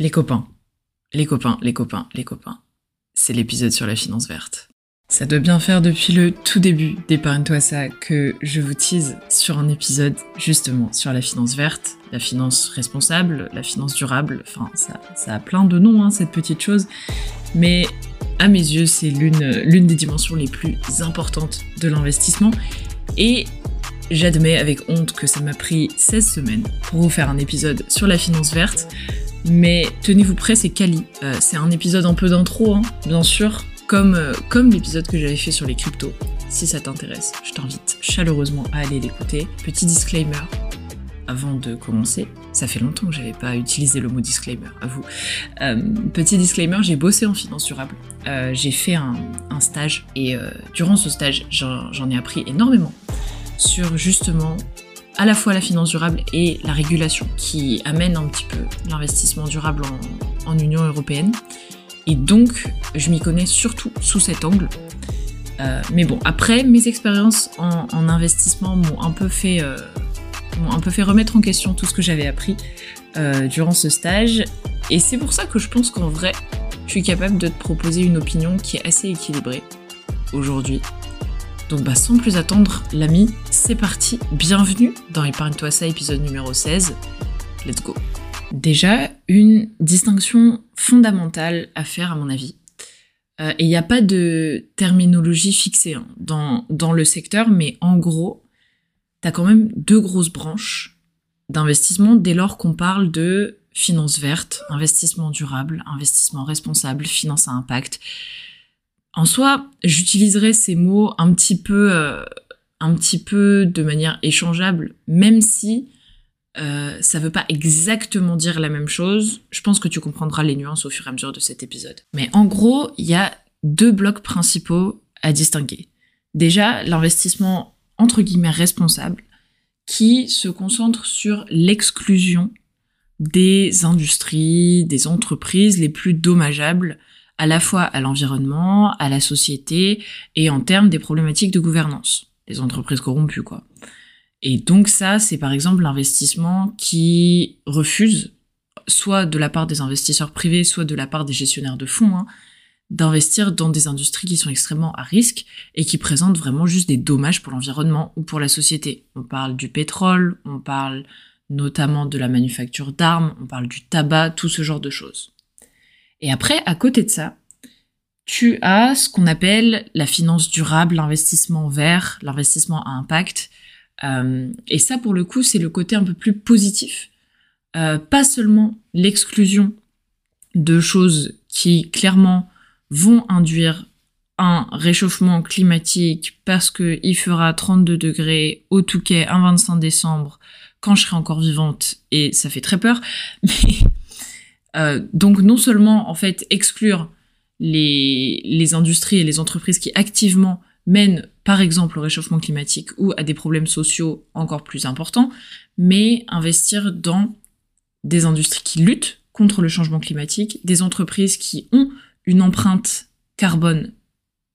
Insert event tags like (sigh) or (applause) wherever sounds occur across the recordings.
Les copains. Les copains, les copains, les copains. C'est l'épisode sur la finance verte. Ça doit bien faire depuis le tout début d'Épargne-toi ça que je vous tease sur un épisode justement sur la finance verte, la finance responsable, la finance durable, enfin ça, a plein de noms hein, cette petite chose, mais à mes yeux c'est l'une des dimensions les plus importantes de l'investissement et j'admets avec honte que ça m'a pris 16 semaines pour vous faire un épisode sur la finance verte. Mais tenez-vous prêts, c'est Kali. Euh, c'est un épisode un peu d'intro, hein, bien sûr, comme, euh, comme l'épisode que j'avais fait sur les cryptos. Si ça t'intéresse, je t'invite chaleureusement à aller l'écouter. Petit disclaimer avant de commencer. Ça fait longtemps que j'avais pas utilisé le mot disclaimer, à vous. Euh, petit disclaimer, j'ai bossé en finance durable. j'ai fait un, un, stage et durant ce stage, j'en ai appris énormément sur justement à la fois la finance durable et la régulation qui amène un petit peu l'investissement durable en, Union européenne. Et donc, je m'y connais surtout sous cet angle. Euh, mais bon, après, mes expériences en, investissement m'ont un peu fait, euh, un peu fait remettre en question tout ce que j'avais appris euh, durant ce stage. Et c'est pour ça que je pense qu'en vrai, je suis capable de te proposer une opinion qui est assez équilibrée aujourd'hui donc bah sans plus attendre, l'ami, c'est parti. Bienvenue dans Épargne-toi ça, épisode numéro 16. Let's go. Déjà, une distinction fondamentale à faire à mon avis. Euh, et il n'y a pas de terminologie fixée hein, dans, dans le secteur, mais en gros, tu as quand même deux grosses branches d'investissement dès lors qu'on parle de finance verte, investissement durable, investissement responsable, finance à impact. En soi, j'utiliserai ces mots un petit peu, euh, un petit peu de manière échangeable, même si euh, ça veut pas exactement dire la même chose. Je pense que tu comprendras les nuances au fur et à mesure de cet épisode. Mais en gros, il y a deux blocs principaux à distinguer. Déjà, l'investissement entre guillemets responsable, qui se concentre sur l'exclusion des industries, des entreprises les plus dommageables à la fois à l'environnement, à la société et en termes des problématiques de gouvernance, des entreprises corrompues quoi. Et donc ça, c'est par exemple l'investissement qui refuse, soit de la part des investisseurs privés, soit de la part des gestionnaires de fonds, hein, d'investir dans des industries qui sont extrêmement à risque et qui présentent vraiment juste des dommages pour l'environnement ou pour la société. On parle du pétrole, on parle notamment de la manufacture d'armes, on parle du tabac, tout ce genre de choses. Et après, à côté de ça, tu as ce qu'on appelle la finance durable, l'investissement vert, l'investissement à impact. Euh, et ça, pour le coup, c'est le côté un peu plus positif. Euh, pas seulement l'exclusion de choses qui clairement vont induire un réchauffement climatique parce que il fera 32 degrés au Touquet un 25 décembre quand je serai encore vivante et ça fait très peur. (laughs) euh, donc non seulement en fait exclure les, les industries et les entreprises qui activement mènent par exemple au réchauffement climatique ou à des problèmes sociaux encore plus importants, mais investir dans des industries qui luttent contre le changement climatique, des entreprises qui ont une empreinte carbone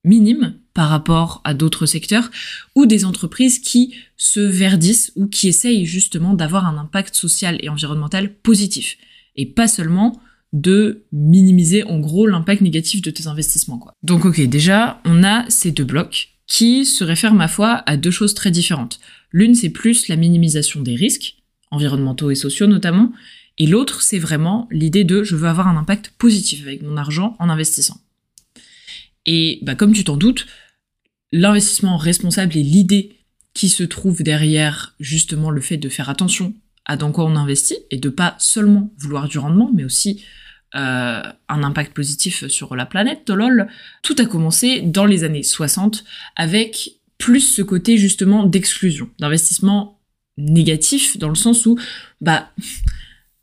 minime par rapport à d'autres secteurs, ou des entreprises qui se verdissent ou qui essayent justement d'avoir un impact social et environnemental positif et pas seulement de minimiser en gros l'impact négatif de tes investissements. Quoi. Donc ok, déjà, on a ces deux blocs qui se réfèrent, ma foi, à deux choses très différentes. L'une, c'est plus la minimisation des risques, environnementaux et sociaux notamment, et l'autre, c'est vraiment l'idée de je veux avoir un impact positif avec mon argent en investissant. Et bah, comme tu t'en doutes, l'investissement responsable et l'idée qui se trouve derrière justement le fait de faire attention dans quoi on investit et de pas seulement vouloir du rendement, mais aussi euh, un impact positif sur la planète. Tout a commencé dans les années 60 avec plus ce côté justement d'exclusion, d'investissement négatif dans le sens où, bah,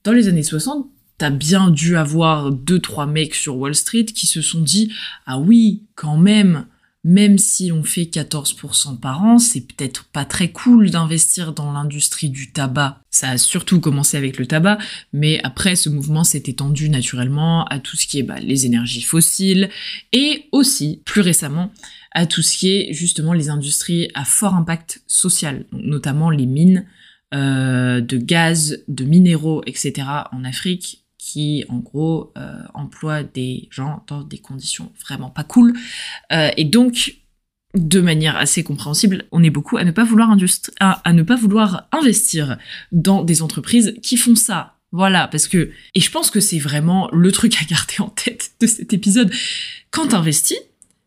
dans les années 60, t'as bien dû avoir deux trois mecs sur Wall Street qui se sont dit ah oui quand même même si on fait 14% par an, c'est peut-être pas très cool d'investir dans l'industrie du tabac. Ça a surtout commencé avec le tabac, mais après ce mouvement s'est étendu naturellement à tout ce qui est bah, les énergies fossiles et aussi, plus récemment, à tout ce qui est justement les industries à fort impact social, notamment les mines euh, de gaz, de minéraux, etc. en Afrique, qui en gros euh, emploie des gens dans des conditions vraiment pas cool. Euh, et donc, de manière assez compréhensible, on est beaucoup à ne pas vouloir investir dans des entreprises qui font ça. Voilà, parce que et je pense que c'est vraiment le truc à garder en tête de cet épisode. Quand t'investis,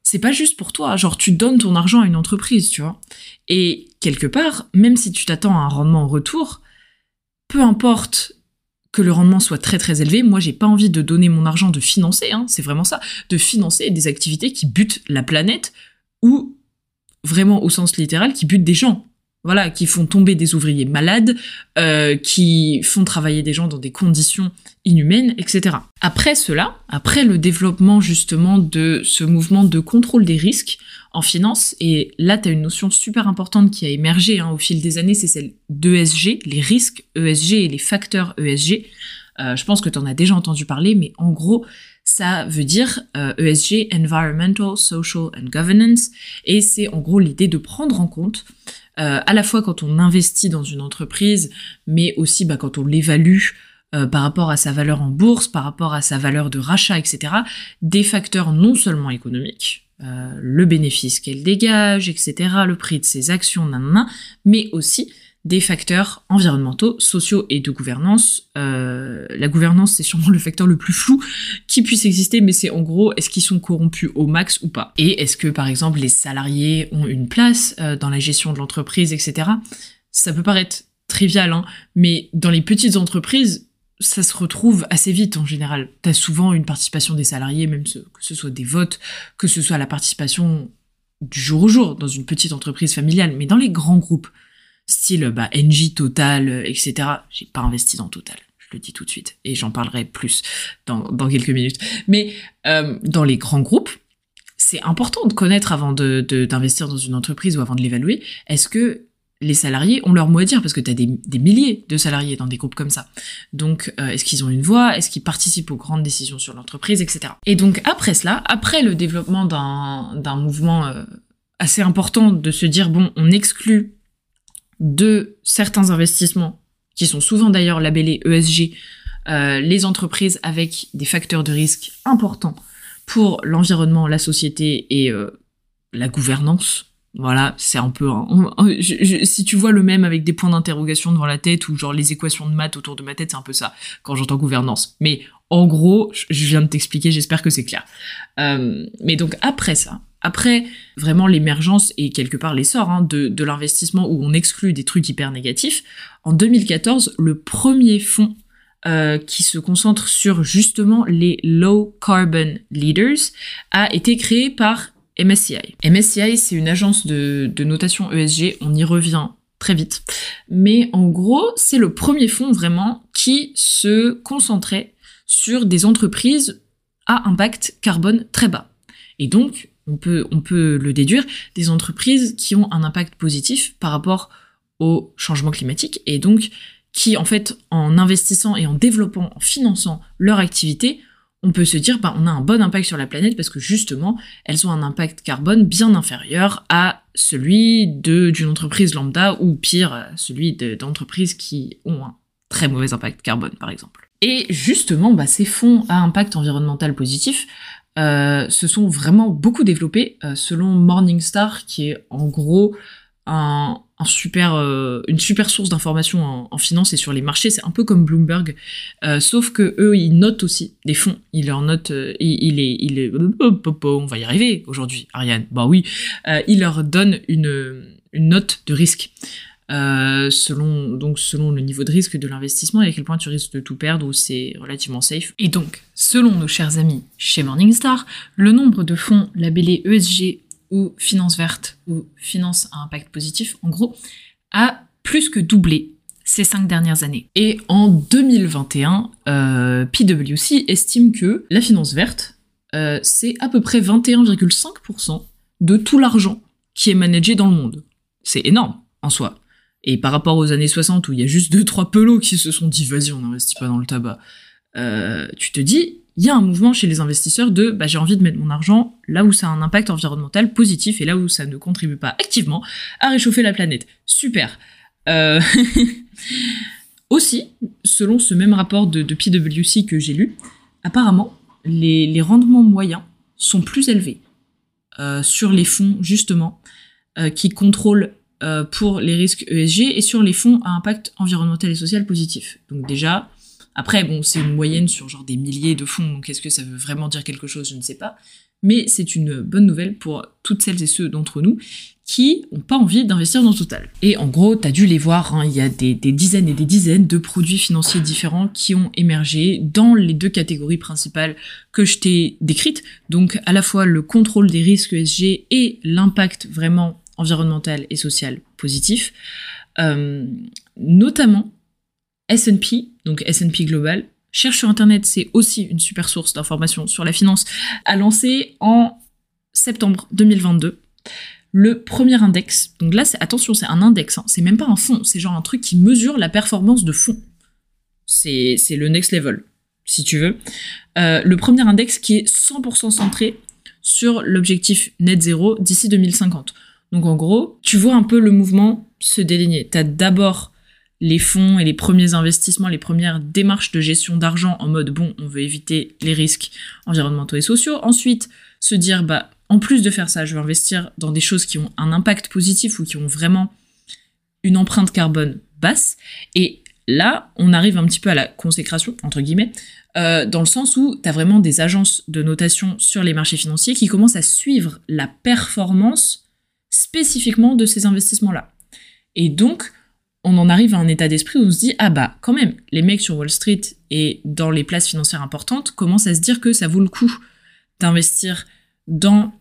c'est pas juste pour toi. Genre, tu donnes ton argent à une entreprise, tu vois. Et quelque part, même si tu t'attends à un rendement en retour, peu importe que le rendement soit très très élevé, moi j'ai pas envie de donner mon argent de financer, hein, c'est vraiment ça, de financer des activités qui butent la planète ou vraiment au sens littéral qui butent des gens voilà, qui font tomber des ouvriers malades, euh, qui font travailler des gens dans des conditions inhumaines, etc. Après cela, après le développement justement de ce mouvement de contrôle des risques en finance, et là tu as une notion super importante qui a émergé hein, au fil des années, c'est celle d'ESG, les risques ESG et les facteurs ESG. Euh, je pense que tu en as déjà entendu parler, mais en gros, ça veut dire ESG, euh, e Environmental, Social and Governance, et c'est en gros l'idée de prendre en compte euh, à la fois quand on investit dans une entreprise, mais aussi bah, quand on l'évalue euh, par rapport à sa valeur en bourse, par rapport à sa valeur de rachat, etc. Des facteurs non seulement économiques, euh, le bénéfice qu'elle dégage, etc., le prix de ses actions, nanana, mais aussi des facteurs environnementaux, sociaux et de gouvernance. Euh, la gouvernance, c'est sûrement le facteur le plus flou qui puisse exister, mais c'est en gros, est-ce qu'ils sont corrompus au max ou pas? Et est-ce que, par exemple, les salariés ont une place euh, dans la gestion de l'entreprise, etc. Ça peut paraître trivial, hein, mais dans les petites entreprises, ça se retrouve assez vite en général. T'as souvent une participation des salariés, même que ce soit des votes, que ce soit la participation du jour au jour dans une petite entreprise familiale, mais dans les grands groupes, style bah, NJ Total, euh, etc. J'ai pas investi dans Total, je le dis tout de suite, et j'en parlerai plus dans, dans quelques minutes. Mais euh, dans les grands groupes, c'est important de connaître avant de d'investir dans une entreprise ou avant de l'évaluer. Est-ce que les salariés ont leur mot à dire? Parce que tu as des, des, milliers de salariés dans des groupes comme ça. Donc, euh, est-ce qu'ils ont une voix? Est-ce qu'ils participent aux grandes décisions sur l'entreprise, etc. Et donc, après cela, après le développement d'un mouvement euh, assez important de se dire, bon, on exclut de certains investissements, qui sont souvent d'ailleurs labellés ESG, euh, les entreprises avec des facteurs de risque importants pour l'environnement, la société et euh, la gouvernance. Voilà, c'est un peu. si tu vois le même avec des points d'interrogation devant la tête ou genre les équations de maths autour de ma tête, c'est un peu ça quand j'entends gouvernance. Mais en gros, je viens de t'expliquer, j'espère que c'est clair. Euh, mais donc après ça, après vraiment l'émergence et quelque part l'essor hein, de, l'investissement où on exclut des trucs hyper négatifs, en 2014, le premier fonds euh, qui se concentre sur justement les low carbon leaders a été créé par MSCI. MSCI, c'est une agence de, de notation ESG, on y revient très vite. Mais en gros, c'est le premier fonds vraiment qui se concentrait sur des entreprises à impact carbone très bas. Et donc, on peut, le déduire, des entreprises qui ont un impact positif par rapport au changement climatique et donc qui, en fait, en investissant et en développant, en finançant leur activité, on peut se dire, bah, on a un bon impact sur la planète parce que justement, elles ont un impact carbone bien inférieur à celui d'une entreprise lambda ou pire, celui d'entreprises qui ont un très mauvais impact carbone, par exemple. Et justement, bah, ces fonds à impact environnemental positif euh, se sont vraiment beaucoup développés euh, selon Morningstar, qui est en gros un, super, euh, une super source d'informations en, finance et sur les marchés. C'est un peu comme Bloomberg, sauf que eux, ils notent aussi des fonds. Ils leur notent, il, est, il est, on va y arriver aujourd'hui, Ariane. Bah oui, ils leur donnent une, une note de risque. Euh, selon donc selon le niveau de risque de l'investissement et à quel point tu risques de tout perdre ou c'est relativement safe. Et donc, selon nos chers amis chez Morningstar, le nombre de fonds labellés ESG ou finance verte ou finance à impact positif, en gros, a plus que doublé ces cinq dernières années. Et en 2021, euh, PwC estime que la finance verte, euh, c'est à peu près 21,5% de tout l'argent qui est managé dans le monde. C'est énorme en soi. Et par rapport aux années 60 où il y a juste deux trois pelots qui se sont dit vas-y on n'investit pas dans le tabac, euh, tu te dis il y a un mouvement chez les investisseurs de bah, j'ai envie de mettre mon argent là où ça a un impact environnemental positif et là où ça ne contribue pas activement à réchauffer la planète. Super. Euh... (laughs) Aussi, selon ce même rapport de, PwC que j'ai lu, apparemment, les, rendements moyens sont plus élevés euh, sur les fonds, justement, qui contrôlent euh, pour les risques ESG et sur les fonds à impact environnemental et social positif. Donc déjà, après, bon, c'est une moyenne sur genre des milliers de fonds, donc est-ce que ça veut vraiment dire quelque chose? Je ne sais pas. Mais c'est une bonne nouvelle pour toutes celles et ceux d'entre nous qui n'ont pas envie d'investir dans Total. Et en gros, tu as dû les voir, hein, il y a des, dizaines et des dizaines de produits financiers différents qui ont émergé dans les deux catégories principales que je t'ai décrites. Donc à la fois le contrôle des risques ESG et l'impact vraiment environnemental et social positif. Euh, notamment S&P, donc S&P Global, cherche sur Internet, c'est aussi une super source d'informations sur la finance, a lancé en septembre 2022 le premier index. Donc là, attention, c'est un index, hein. c'est même pas un fonds, c'est genre un truc qui mesure la performance de fonds. C'est, le next level, si tu veux. Euh, le premier index qui est 100% centré sur l'objectif net zéro d'ici 2050. Donc en gros, tu vois un peu le mouvement se déligner. Tu as d'abord les fonds et les premiers investissements, les premières démarches de gestion d'argent en mode bon, on veut éviter les risques environnementaux et sociaux. Ensuite, se dire bah en plus de faire ça, je vais investir dans des choses qui ont un impact positif ou qui ont vraiment une empreinte carbone basse. Et là, on arrive un petit peu à la consécration, entre guillemets, euh, dans le sens où tu as vraiment des agences de notation sur les marchés financiers qui commencent à suivre la performance spécifiquement de ces investissements-là. Et donc, on en arrive à un état d'esprit où on se dit, ah bah quand même, les mecs sur Wall Street et dans les places financières importantes commencent à se dire que ça vaut le coup d'investir dans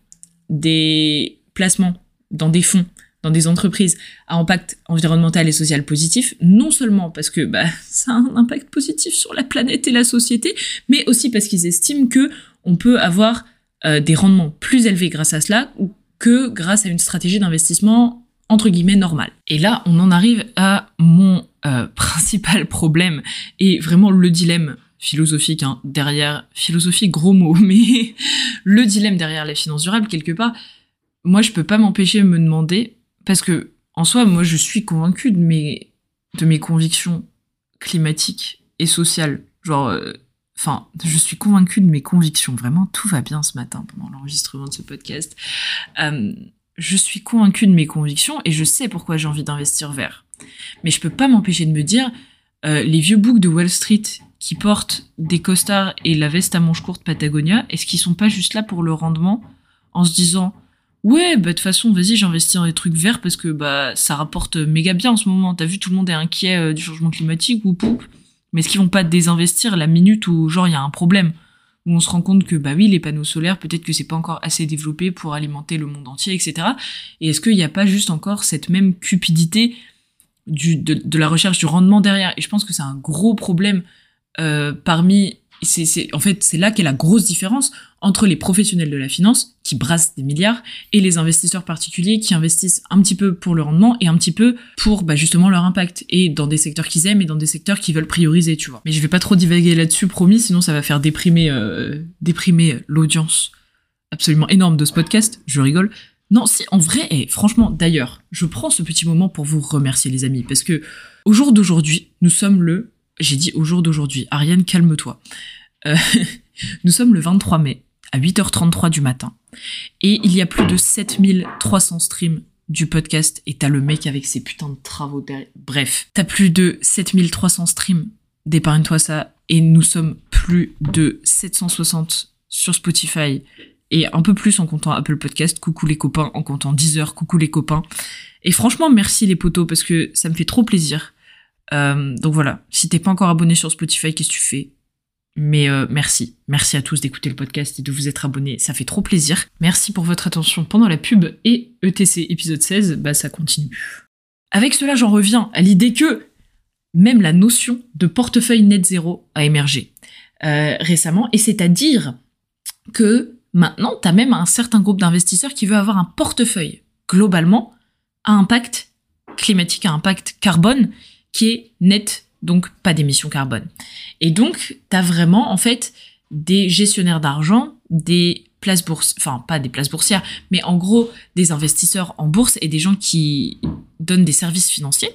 des placements, dans des fonds, dans des entreprises à impact environnemental et social positif, non seulement parce que bah, (laughs) ça a un impact positif sur la planète et la société, mais aussi parce qu'ils estiment que on peut avoir euh, des rendements plus élevés grâce à cela que grâce à une stratégie d'investissement entre guillemets normale. Et là, on en arrive à mon euh, (laughs) principal problème et vraiment le dilemme philosophique hein, derrière, philosophie gros mot, (laughs) mais le dilemme derrière les finances durables, quelque part, moi je peux pas m'empêcher de me demander, parce que en soi, moi je suis convaincu de mes, de mes convictions climatiques et sociales. Genre, euh, enfin, je suis convaincu de mes convictions. Vraiment, tout va bien ce matin pendant l'enregistrement de ce podcast. Euh, je suis convaincu de mes convictions et je sais pourquoi j'ai envie d'investir vert. Mais je peux pas m'empêcher de me dire, euh, les vieux boucs de Wall Street qui portent des costards et la veste à manches courtes Patagonia, est-ce qu'ils sont pas juste là pour le rendement en se disant ouais bah de toute façon vas-y j'investis dans des trucs verts parce que bah ça rapporte méga bien en ce moment. T'as vu tout le monde est inquiet euh, du changement climatique ou poup. Mais est-ce qu'ils vont pas désinvestir la minute où genre il y a un problème? Où on se rend compte que bah oui les panneaux solaires peut-être que c'est pas encore assez développé pour alimenter le monde entier etc. Et est-ce qu'il n'y a pas juste encore cette même cupidité de la recherche du rendement derrière? Et je pense que c'est un gros problème euh, parmi c'est, en fait, c'est là qu'est la grosse différence entre les professionnels de la finance qui brassent des milliards et les investisseurs particuliers qui investissent un petit peu pour le rendement et un petit peu pour bah, justement leur impact et dans des secteurs qu'ils aiment et dans des secteurs qu'ils veulent prioriser, tu vois. Mais je vais pas trop divaguer là-dessus, promis, sinon ça va faire déprimer, euh, déprimer l'audience absolument énorme de ce podcast. Je rigole. Non, si, en vrai, et franchement, d'ailleurs, je prends ce petit moment pour vous remercier, les amis, parce que au jour d'aujourd'hui, nous sommes le j'ai dit au jour d'aujourd'hui, Ariane, calme-toi. Euh, (laughs) nous sommes le 23 mai, à 8h33 du matin, et il y a plus de 7300 streams du podcast, et t'as le mec avec ses putains de travaux derrière. Bref, t'as plus de 7300 streams. D'épargne-toi ça, et nous sommes plus de 760 sur Spotify, et un peu plus en comptant Apple Podcast, coucou les copains, en comptant Deezer, coucou les copains. Et franchement, merci les potos, parce que ça me fait trop plaisir euh, donc voilà, si t'es pas encore abonné sur Spotify, qu'est-ce que tu fais? Mais euh, merci, merci à tous d'écouter le podcast et de vous être abonnés, ça fait trop plaisir. Merci pour votre attention pendant la pub et ETC épisode 16, bah ça continue. Avec cela, j'en reviens à l'idée que même la notion de portefeuille net zéro a émergé euh, récemment, et c'est-à-dire que maintenant, t'as même un certain groupe d'investisseurs qui veut avoir un portefeuille globalement à impact climatique, à impact carbone, qui est net, donc pas d'émissions carbone. Et donc, tu as vraiment, en fait, des gestionnaires d'argent, des places boursières, enfin pas des places boursières, mais en gros des investisseurs en bourse et des gens qui donnent des services financiers,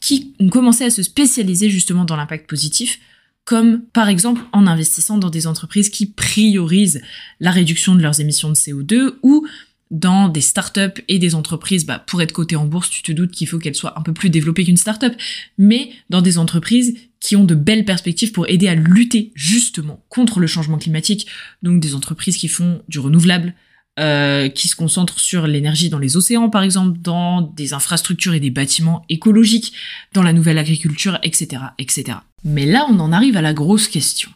qui ont commencé à se spécialiser justement dans l'impact positif, comme par exemple en investissant dans des entreprises qui priorisent la réduction de leurs émissions de CO2 ou dans des startups et des entreprises, bah, pour être cotées en bourse, tu te doutes qu'il faut qu'elles soient un peu plus développées qu'une startup, mais dans des entreprises qui ont de belles perspectives pour aider à lutter justement contre le changement climatique, donc des entreprises qui font du renouvelable, euh, qui se concentrent sur l'énergie dans les océans par exemple, dans des infrastructures et des bâtiments écologiques, dans la nouvelle agriculture, etc., etc. Mais là, on en arrive à la grosse question.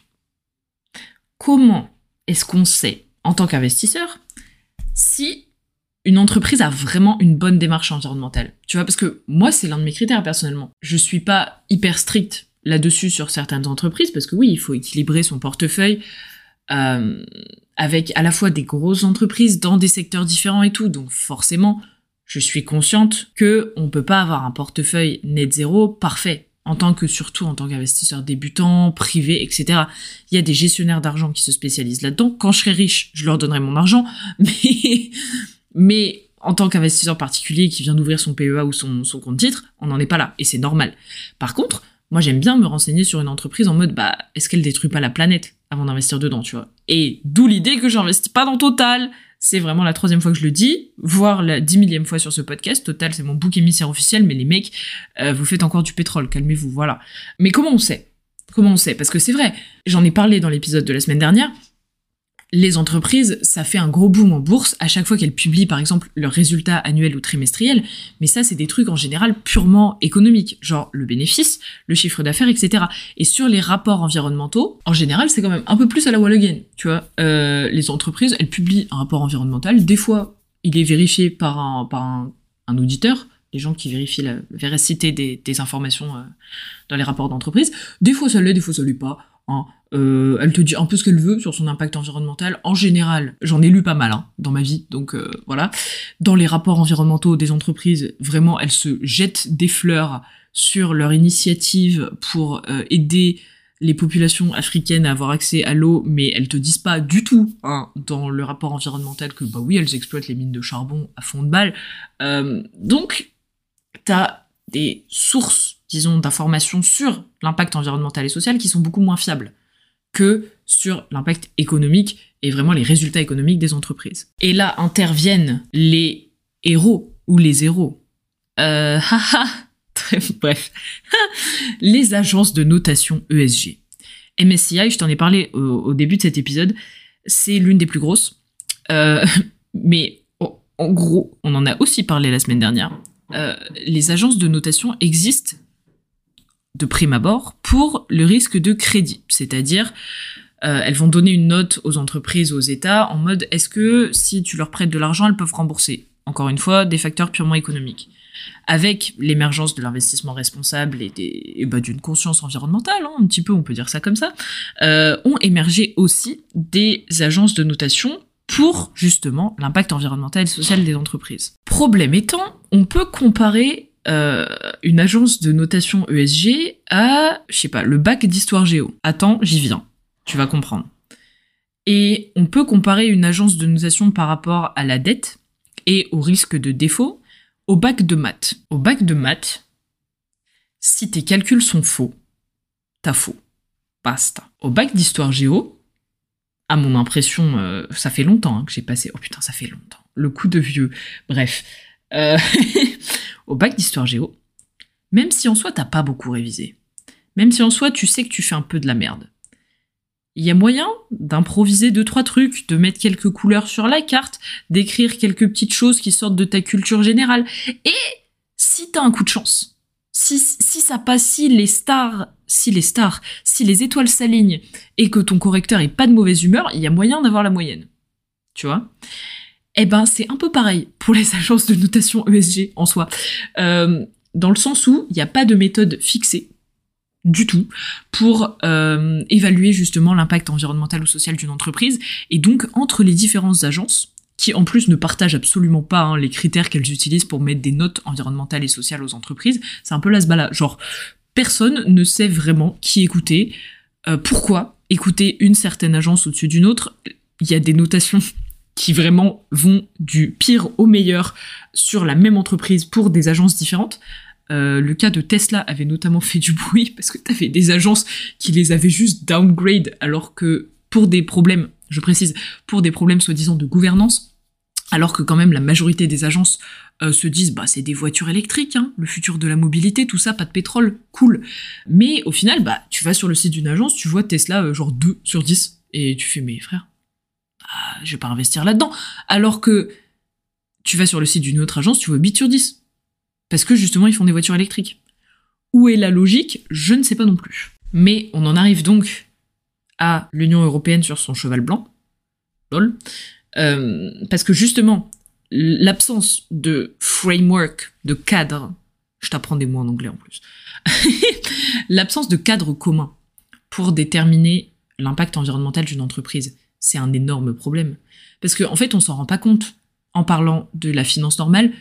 Comment est-ce qu'on sait, en tant qu'investisseur, si une entreprise a vraiment une bonne démarche environnementale. Tu vois, parce que moi, c'est l'un de mes critères personnellement. Je suis pas hyper strict là-dessus sur certaines entreprises, parce que oui, il faut équilibrer son portefeuille euh, avec à la fois des grosses entreprises dans des secteurs différents et tout. Donc forcément, je suis consciente que on peut pas avoir un portefeuille net zéro parfait en tant que surtout en tant qu'investisseur débutant, privé, etc. Il y a des gestionnaires d'argent qui se spécialisent là-dedans. Quand je serai riche, je leur donnerai mon argent, (laughs) mais mais en tant qu'investisseur particulier qui vient d'ouvrir son PEA ou son, son compte titre, on n'en est pas là et c'est normal. Par contre, moi j'aime bien me renseigner sur une entreprise en mode bah est-ce qu'elle détruit pas la planète avant d'investir dedans, tu vois? Et d'où l'idée que j'investis pas dans Total, c'est vraiment la troisième fois que je le dis, voire la dix millième fois sur ce podcast. Total, c'est mon bouc émissaire officiel, mais les mecs, euh, vous faites encore du pétrole, calmez-vous, voilà. Mais comment on sait? Comment on sait? Parce que c'est vrai, j'en ai parlé dans l'épisode de la semaine dernière, les entreprises, ça fait un gros boom en bourse à chaque fois qu'elles publient par exemple leurs résultats annuels ou trimestriels, mais ça c'est des trucs en général purement économiques, genre le bénéfice, le chiffre d'affaires, etc. Et sur les rapports environnementaux, en général c'est quand même un peu plus à la wall again, tu vois. Euh, les entreprises, elles publient un rapport environnemental, des fois il est vérifié par un, par un, auditeur, les gens qui vérifient la véracité des, informations euh, dans les rapports d'entreprise, des fois ça l'est, des fois ça l'est pas Euh, elle te dit un peu ce qu'elle veut sur son impact environnemental. En général, j'en ai lu pas mal hein, dans ma vie, donc euh, voilà. Dans les rapports environnementaux des entreprises, vraiment, elles se jettent des fleurs sur leur initiative pour euh, aider les populations africaines à avoir accès à l'eau, mais elles te disent pas du tout hein, dans le rapport environnemental que bah oui, elles exploitent les mines de charbon à fond de balle. donc, t'as des sources disons, d'informations sur l'impact environnemental et social qui sont beaucoup moins fiables que sur l'impact économique et vraiment les résultats économiques des entreprises. Et là interviennent les héros ou les héros. Euh, (laughs) bref, (laughs) les agences de notation ESG. MSCI, je t'en ai parlé au, début de cet épisode, c'est l'une des plus grosses. Euh, (laughs) mais en gros, on en a aussi parlé la semaine dernière. Euh, les agences de notation existent de prime abord pour le risque de crédit, c'est-à-dire euh, elles vont donner une note aux entreprises, aux États, en mode est-ce que si tu leur prêtes de l'argent, elles peuvent rembourser? Encore une fois, des facteurs purement économiques. Avec l'émergence de l'investissement responsable et, bah, d'une conscience environnementale, hein, un petit peu, on peut dire ça comme ça, euh, ont émergé aussi des agences de notation pour justement l'impact environnemental et social des entreprises. Problème étant, on peut comparer euh, une agence de notation ESG à, je sais pas, le bac d'histoire géo. Attends, j'y viens. Tu vas comprendre. Et on peut comparer une agence de notation par rapport à la dette et au risque de défaut au bac de maths. Au bac de maths, si tes calculs sont faux, t'as faux. Basta. Au bac d'histoire géo, à mon impression, euh, ça fait longtemps hein, que j'ai passé. Oh putain, ça fait longtemps. Le coup de vieux. Bref. Euh, (laughs) au bac d'histoire géo, même si en soi t'as pas beaucoup révisé, même si en soi tu sais que tu fais un peu de la merde, il y a moyen d'improviser deux trois trucs, de mettre quelques couleurs sur la carte, d'écrire quelques petites choses qui sortent de ta culture générale. Et si t'as un coup de chance, si, si ça passe, si les stars, si les stars, si les étoiles s'alignent et que ton correcteur est pas de mauvaise humeur, il y a moyen d'avoir la moyenne. Tu vois? Eh ben, c'est un peu pareil pour les (laughs) agences de notation ESG en soi. Euh, dans le sens où il n'y a pas de méthode fixée du tout pour euh, évaluer justement l'impact environnemental ou social d'une entreprise. Et donc, entre les différentes agences, qui en plus ne partagent absolument pas hein, les critères qu'elles utilisent pour mettre des notes environnementales et sociales aux entreprises, c'est un peu la sbala. Genre, personne ne sait vraiment qui écouter, euh, pourquoi écouter une certaine agence au-dessus d'une autre. Il y a des notations qui vraiment vont du pire au meilleur sur la même entreprise pour des agences différentes. Euh, le cas de Tesla avait notamment fait du bruit parce que t'avais des agences qui les avaient juste downgrade alors que pour des problèmes, je précise, pour des problèmes soi-disant de gouvernance, alors que quand même la majorité des agences euh, se disent bah c'est des voitures électriques, hein, le futur de la mobilité, tout ça, pas de pétrole, cool. Mais au final, bah tu vas sur le site d'une agence, tu vois Tesla euh, genre 2 sur 10 et tu fais mais frère, ah, je vais pas investir là-dedans. Alors que tu vas sur le site d'une autre agence, tu vois 8 sur 10. Parce que justement, ils font des voitures électriques. Où est la logique? Je ne sais pas non plus. Mais on en arrive donc à l'Union européenne sur son cheval blanc. Euh, parce que justement, l'absence de framework, de cadre, je t'apprends des mots en anglais en plus, (laughs) l'absence de cadre commun pour déterminer l'impact environnemental d'une entreprise, c'est un énorme problème. Parce qu'en en fait, on s'en rend pas compte en parlant de la finance normale,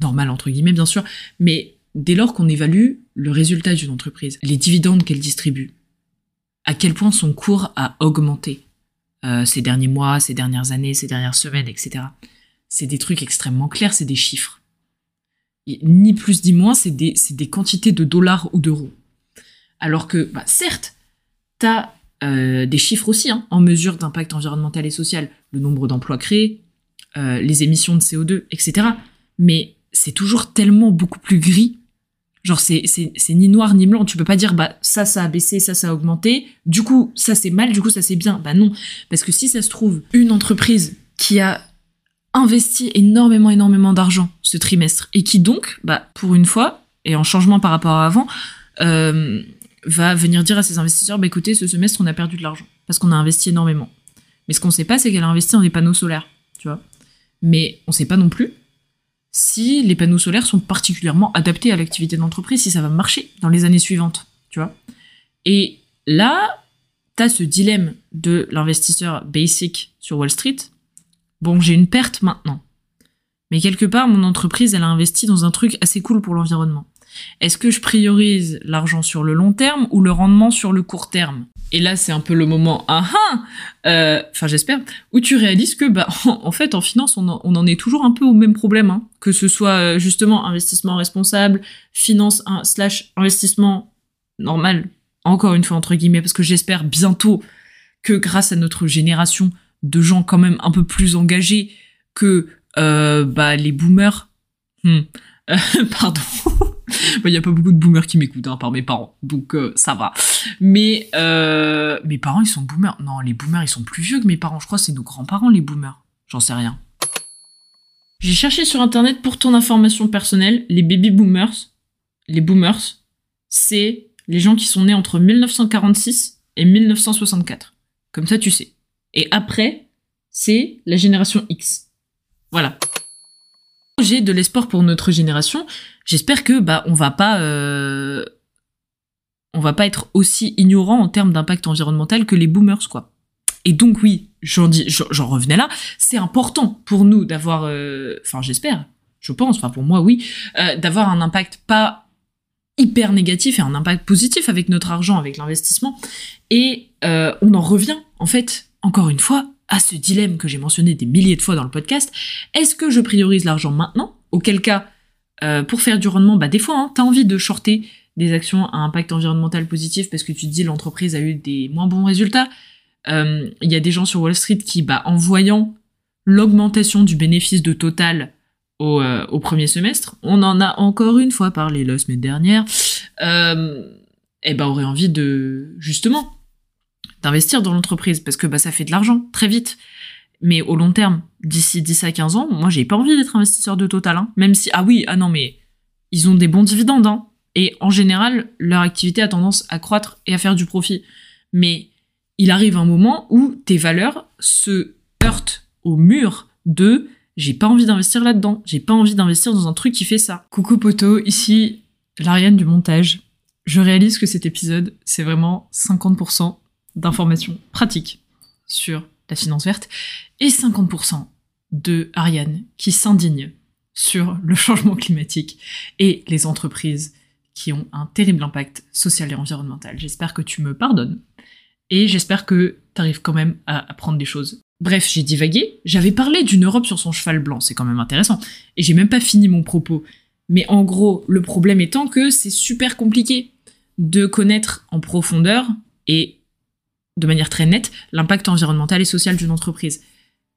normale entre guillemets bien sûr, mais dès lors qu'on évalue le résultat d'une entreprise, les dividendes qu'elle distribue, à quel point son cours a augmenté euh, ces derniers mois, ces dernières années, ces dernières semaines, etc. C'est des trucs extrêmement clairs, c'est des chiffres. ni plus ni moins, c'est des, des, quantités de dollars ou d'euros. Alors que, bah, certes, t'as euh, des chiffres aussi hein, en mesure d'impact environnemental et social, le nombre d'emplois créés, euh, les émissions de CO2, etc. Mais c'est toujours tellement beaucoup plus gris. Genre, c'est, c'est, ni noir ni blanc. Tu peux pas dire, bah, ça, ça a baissé, ça, ça a augmenté. Du coup, ça, c'est mal, du coup, ça, c'est bien. Bah non. Parce que si ça se trouve, une entreprise qui a investi énormément, énormément d'argent ce trimestre et qui donc, bah, pour une fois, et en changement par rapport à avant, euh, va venir dire à ses investisseurs, bah écoutez, ce semestre, on a perdu de l'argent parce qu'on a investi énormément. Mais ce qu'on sait pas, c'est qu'elle a investi dans des panneaux solaires, tu vois. Mais on ne sait pas non plus si les panneaux solaires sont particulièrement adaptés à l'activité d'entreprise, si ça va marcher dans les années suivantes, tu vois. Et là, tu as ce dilemme de l'investisseur basic sur Wall Street. Bon, j'ai une perte maintenant. Mais quelque part, mon entreprise, elle a investi dans un truc assez cool pour l'environnement. Est-ce que je priorise l'argent sur le long terme ou le rendement sur le court terme? Et là, c'est un peu le moment, ah ah, euh, enfin j'espère, où tu réalises que, bah, (laughs) en, fait, en finance, on en, est toujours un peu au même problème, hein. que ce soit euh, justement investissement responsable, finance slash investissement normal, encore une fois entre guillemets, parce que j'espère bientôt que grâce à notre génération de gens quand même un peu plus engagés que euh, bah les boomers, hmm, (laughs) pardon. Il n'y a pas beaucoup de boomers qui m'écoutent, hein, par mes parents, donc euh, ça va. Mais euh, mes parents, ils sont boomers. Non, les boomers, ils sont plus vieux que mes parents. Je crois c'est nos grands-parents, les boomers. J'en sais rien. J'ai cherché sur internet pour ton information personnelle, les baby boomers, les boomers, c'est les gens qui sont nés entre 1946 et 1964. Comme ça, tu sais. Et après, c'est la génération X. Voilà. J'ai de l'espoir pour notre génération. J'espère que bah on va pas euh, on va pas être aussi ignorant en termes d'impact environnemental que les boomers quoi. Et donc oui, j'en revenais là, c'est important pour nous d'avoir euh, enfin j'espère, je pense, enfin pour moi oui, euh, d'avoir un impact pas hyper négatif et un impact positif avec notre argent, avec l'investissement. Et on en revient en fait encore une fois à ce dilemme que j'ai mentionné des milliers de fois dans le podcast. Est-ce que je priorise l'argent maintenant? Auquel cas, euh, pour faire du rendement, bah des fois, hein, tu as envie de shorter des actions à impact environnemental positif parce que tu te dis l'entreprise a eu des moins bons résultats. Euh, il y a des gens sur Wall Street qui, bah, en voyant l'augmentation du bénéfice de Total au, euh, premier semestre, on en a encore une fois parlé la semaine dernière, eh ben aurait envie de justement d'investir dans l'entreprise parce que bah, ça fait de l'argent très vite. Mais au long terme, d'ici 10 à 15 ans, moi j'ai pas envie d'être investisseur de Total, hein. même si, ah oui, ah non, mais ils ont des bons dividendes, hein. et en général, leur activité a tendance à croître et à faire du profit. Mais il arrive un moment où tes valeurs se heurtent au mur de j'ai pas envie d'investir là-dedans, j'ai pas envie d'investir dans un truc qui fait ça. Coucou poto, ici l'Ariane du montage. Je réalise que cet épisode, c'est vraiment 50% d'informations pratiques sur la finance verte et 50% de Ariane qui s'indigne sur le changement climatique et les entreprises qui ont un terrible impact social et environnemental. J'espère que tu me pardonnes et j'espère que tu arrives quand même à apprendre des choses. Bref, j'ai divagué, j'avais parlé d'une Europe sur son cheval blanc, c'est quand même intéressant, et j'ai même pas fini mon propos. Mais en gros, le problème étant que c'est super compliqué de connaître en profondeur et de manière très nette l'impact environnemental et social d'une entreprise.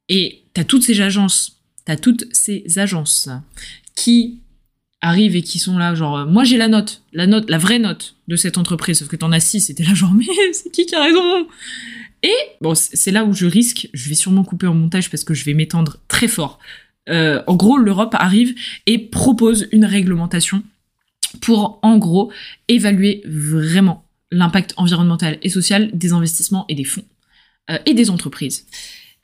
Et tu as toutes ces agences, tu toutes ces agences qui arrivent et qui sont là, genre, moi j'ai la note, la note, la vraie note de cette entreprise, sauf que t'en as six, c'était là, genre, (laughs) mais c'est qui qui a raison? Et, bon, c'est là où je risque, je vais sûrement couper en montage parce que je vais m'étendre très fort. Euh, en gros, l'Europe arrive et propose une réglementation pour, en gros, évaluer vraiment l'impact environnemental et social des investissements et des fonds euh, et des entreprises.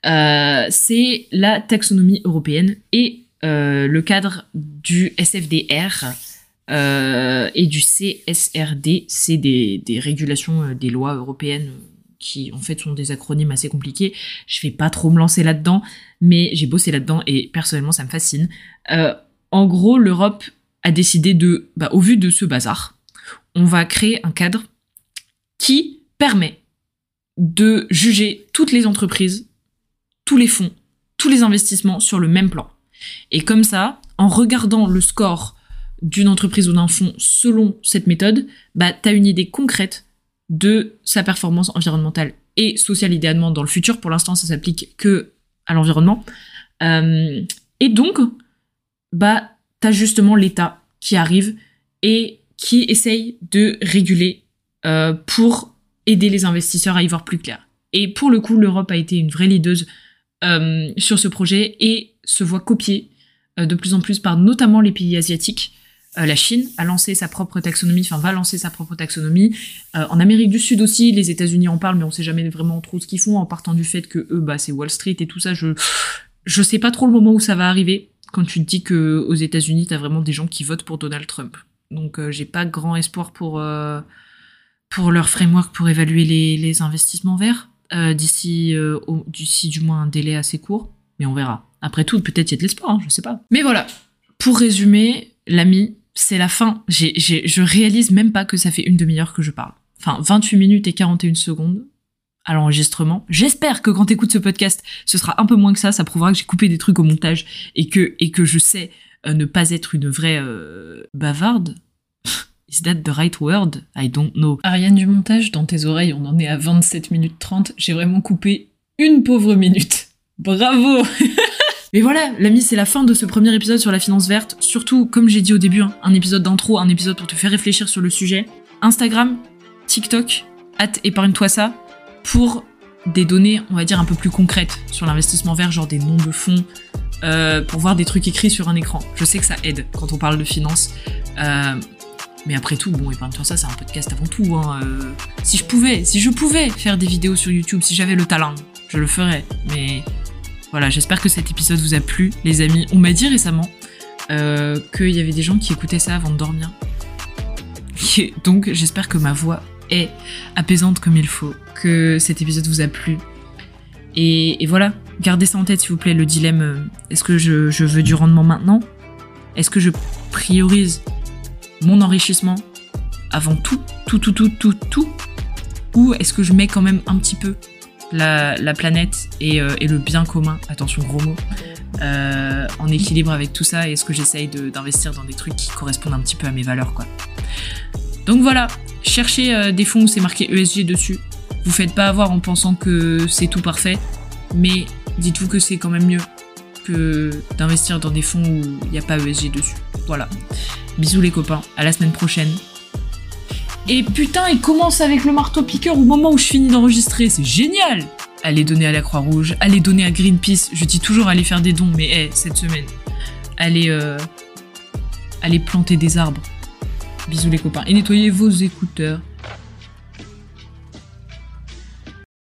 Euh, c'est la taxonomie européenne et euh, le cadre du SFDR et du CSRD, c'est des, régulations des lois européennes qui en fait sont des acronymes assez compliqués. Je vais pas trop me lancer là-dedans, mais j'ai bossé là-dedans et personnellement ça me fascine. en gros, l'Europe a décidé de, bah, au vu de ce bazar, on va créer un cadre qui permet de juger toutes les entreprises, tous les fonds, tous les investissements sur le même plan. Et comme ça, en regardant le score d'une entreprise ou d'un fonds selon cette méthode, bah, tu as une idée concrète de sa performance environnementale et sociale idéalement dans le futur. Pour l'instant, ça s'applique que à l'environnement. Euh, et donc, bah, tu as justement l'État qui arrive et qui essaye de réguler euh, pour aider les investisseurs à y voir plus clair. Et pour le coup, l'Europe a été une vraie leaduse euh, sur ce projet et se voit copier euh, de plus en plus par notamment les pays asiatiques. Euh, la Chine a lancé sa propre taxonomie, enfin va lancer sa propre taxonomie. en Amérique du Sud aussi, les États-Unis en parlent, mais on sait jamais vraiment trop ce qu'ils font en partant du fait que eux, bah c'est Wall Street et tout ça. Je je sais pas trop le moment où ça va arriver. Quand tu te dis que aux États-Unis, t'as vraiment des gens qui votent pour Donald Trump. Donc j'ai pas grand espoir pour pour leur framework pour évaluer les, investissements verts. Euh, d'ici euh, d'ici du moins un délai assez court, mais on verra. Après tout, peut-être il y a de l'espoir, hein, je sais pas. Mais voilà, pour résumer, l'ami, c'est la fin. J'ai, je réalise même pas que ça fait une demi-heure que je parle. Enfin, 28 minutes et 41 secondes à l'enregistrement. J'espère que quand t'écoutes ce podcast, ce sera un peu moins que ça. Ça prouvera que j'ai coupé des trucs au montage et que, et que je sais euh, ne pas être une vraie bavarde. Is that the right word? I don't know. Ariane du montage, dans tes oreilles, on en est à 27 minutes 30. J'ai vraiment coupé une pauvre minute. Bravo! (laughs) Mais voilà, l'ami, c'est la fin de ce premier épisode sur la finance verte. Surtout, comme j'ai dit au début, hein, un épisode d'intro, un épisode pour te faire réfléchir sur le sujet. Instagram, TikTok, at épargne-toi ça, pour des données, on va dire, un peu plus concrètes sur l'investissement vert, genre des noms de fonds, euh, pour voir des trucs écrits sur un écran. Je sais que ça aide quand on parle de finance. Euh, mais après tout, bon, et ben, ça, c'est un podcast avant tout. Hein. Euh, si je pouvais, si je pouvais faire des vidéos sur YouTube, si j'avais le talent, je le ferais. Mais voilà, j'espère que cet épisode vous a plu, les amis. On m'a dit récemment euh, qu'il y avait des gens qui écoutaient ça avant de dormir. (laughs) Donc, j'espère que ma voix est apaisante comme il faut, que cet épisode vous a plu. Et, voilà, gardez ça en tête, s'il vous plaît, le dilemme. Euh, est-ce que je veux du rendement maintenant? Est-ce que je priorise mon enrichissement avant tout, tout, tout, tout, tout, tout Ou est-ce que je mets quand même un petit peu la, planète euh, et, le bien commun, attention gros mot, euh, en équilibre avec tout ça et est-ce que j'essaye d'investir dans des trucs qui correspondent un petit peu à mes valeurs quoi. Donc voilà, cherchez euh, des fonds où c'est marqué ESG dessus. Vous faites pas avoir en pensant que c'est tout parfait, mais dites-vous que c'est quand même mieux que d'investir dans des fonds où il n'y a pas ESG dessus. Voilà. Bisous les copains, à la semaine prochaine. Et putain, il commence avec le marteau-piqueur au moment où je finis d'enregistrer, c'est génial Allez donner à la Croix-Rouge, allez donner à Greenpeace, je dis toujours aller faire des dons, mais hé, cette semaine, allez, euh, allez planter des arbres. Bisous les copains, et nettoyez vos écouteurs.